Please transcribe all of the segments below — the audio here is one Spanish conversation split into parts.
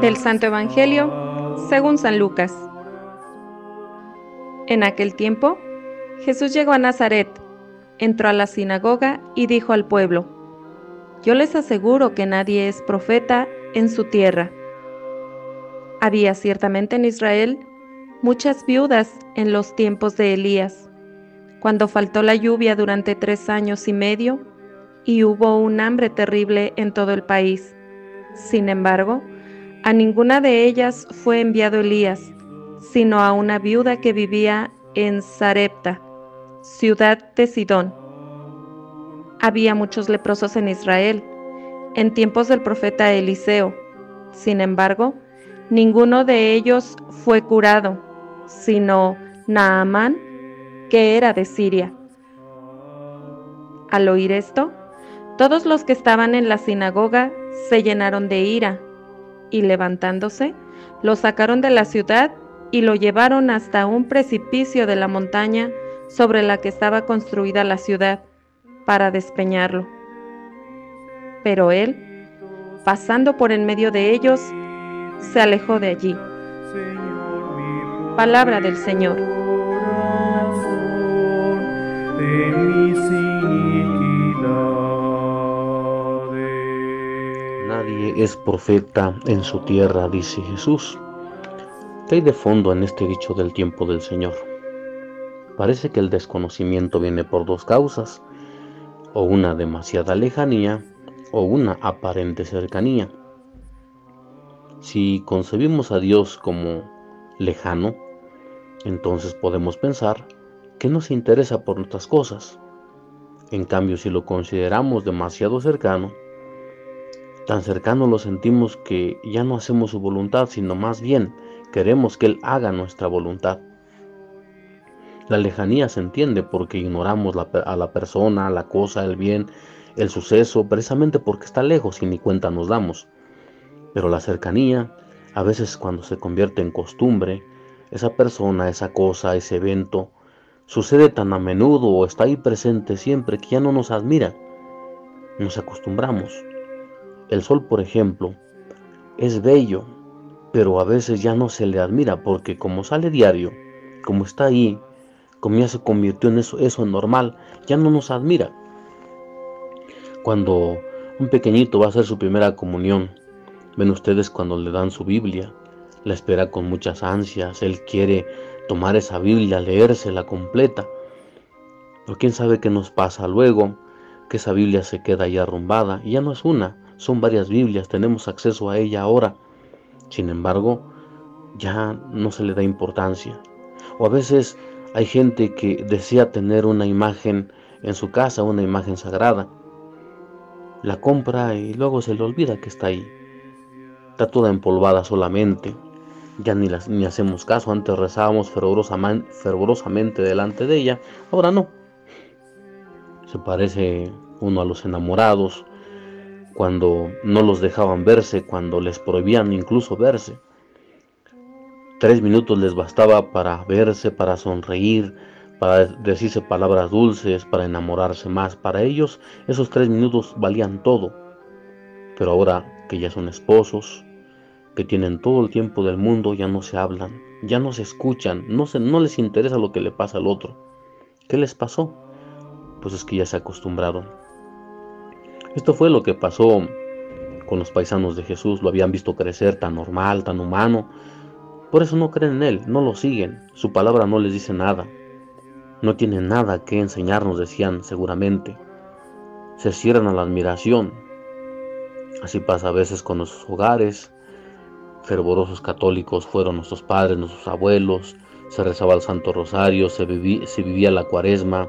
Del Santo Evangelio según San Lucas. En aquel tiempo, Jesús llegó a Nazaret, entró a la sinagoga y dijo al pueblo, Yo les aseguro que nadie es profeta en su tierra. Había ciertamente en Israel muchas viudas en los tiempos de Elías, cuando faltó la lluvia durante tres años y medio y hubo un hambre terrible en todo el país. Sin embargo, a ninguna de ellas fue enviado Elías, sino a una viuda que vivía en Sarepta, ciudad de Sidón. Había muchos leprosos en Israel, en tiempos del profeta Eliseo. Sin embargo, ninguno de ellos fue curado, sino Naamán, que era de Siria. Al oír esto, todos los que estaban en la sinagoga se llenaron de ira y levantándose, lo sacaron de la ciudad y lo llevaron hasta un precipicio de la montaña sobre la que estaba construida la ciudad para despeñarlo. Pero él, pasando por en medio de ellos, se alejó de allí. Palabra del Señor. Es profeta en su tierra, dice Jesús. ¿Qué hay de fondo en este dicho del tiempo del Señor? Parece que el desconocimiento viene por dos causas, o una demasiada lejanía o una aparente cercanía. Si concebimos a Dios como lejano, entonces podemos pensar que no se interesa por nuestras cosas. En cambio, si lo consideramos demasiado cercano, Tan cercano lo sentimos que ya no hacemos su voluntad, sino más bien queremos que Él haga nuestra voluntad. La lejanía se entiende porque ignoramos a la persona, la cosa, el bien, el suceso, precisamente porque está lejos y ni cuenta nos damos. Pero la cercanía, a veces cuando se convierte en costumbre, esa persona, esa cosa, ese evento, sucede tan a menudo o está ahí presente siempre que ya no nos admira. Nos acostumbramos. El sol, por ejemplo, es bello, pero a veces ya no se le admira porque como sale diario, como está ahí, como ya se convirtió en eso, eso normal, ya no nos admira. Cuando un pequeñito va a hacer su primera comunión, ven ustedes cuando le dan su Biblia, la espera con muchas ansias, él quiere tomar esa Biblia, leérsela completa. Pero quién sabe qué nos pasa luego, que esa Biblia se queda ya arrumbada y ya no es una, son varias Biblias, tenemos acceso a ella ahora. Sin embargo, ya no se le da importancia. O a veces hay gente que desea tener una imagen en su casa, una imagen sagrada. La compra y luego se le olvida que está ahí. Está toda empolvada solamente. Ya ni, las, ni hacemos caso. Antes rezábamos fervorosamente, delante de ella. Ahora no. Se parece uno a los enamorados cuando no los dejaban verse, cuando les prohibían incluso verse. Tres minutos les bastaba para verse, para sonreír, para decirse palabras dulces, para enamorarse más. Para ellos esos tres minutos valían todo. Pero ahora que ya son esposos, que tienen todo el tiempo del mundo, ya no se hablan, ya no se escuchan, no, se, no les interesa lo que le pasa al otro. ¿Qué les pasó? Pues es que ya se acostumbraron. Esto fue lo que pasó con los paisanos de Jesús, lo habían visto crecer tan normal, tan humano. Por eso no creen en Él, no lo siguen, su palabra no les dice nada. No tienen nada que enseñarnos, decían seguramente. Se cierran a la admiración. Así pasa a veces con nuestros hogares. Fervorosos católicos fueron nuestros padres, nuestros abuelos. Se rezaba el Santo Rosario, se, se vivía la cuaresma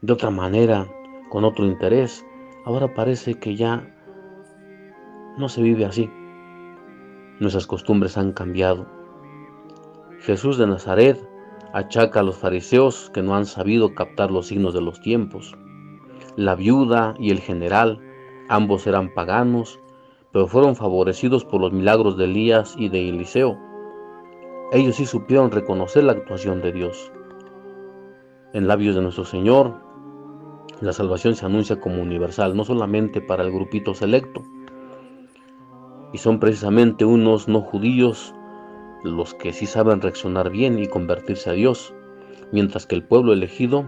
de otra manera, con otro interés. Ahora parece que ya no se vive así. Nuestras costumbres han cambiado. Jesús de Nazaret achaca a los fariseos que no han sabido captar los signos de los tiempos. La viuda y el general, ambos eran paganos, pero fueron favorecidos por los milagros de Elías y de Eliseo. Ellos sí supieron reconocer la actuación de Dios. En labios de nuestro Señor, la salvación se anuncia como universal, no solamente para el grupito selecto. Y son precisamente unos no judíos los que sí saben reaccionar bien y convertirse a Dios, mientras que el pueblo elegido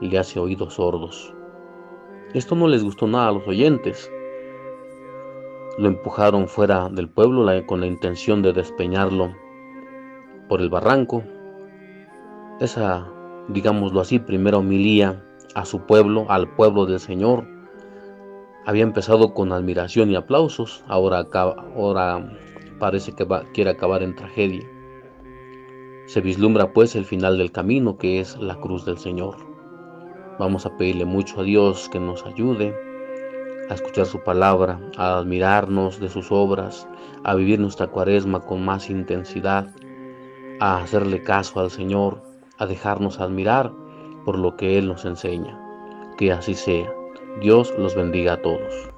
le hace oídos sordos. Esto no les gustó nada a los oyentes. Lo empujaron fuera del pueblo con la intención de despeñarlo por el barranco. Esa, digámoslo así, primera homilía a su pueblo, al pueblo del Señor, había empezado con admiración y aplausos, ahora, ahora parece que quiere acabar en tragedia. Se vislumbra pues el final del camino que es la cruz del Señor. Vamos a pedirle mucho a Dios que nos ayude a escuchar su palabra, a admirarnos de sus obras, a vivir nuestra cuaresma con más intensidad, a hacerle caso al Señor, a dejarnos admirar por lo que Él nos enseña. Que así sea. Dios los bendiga a todos.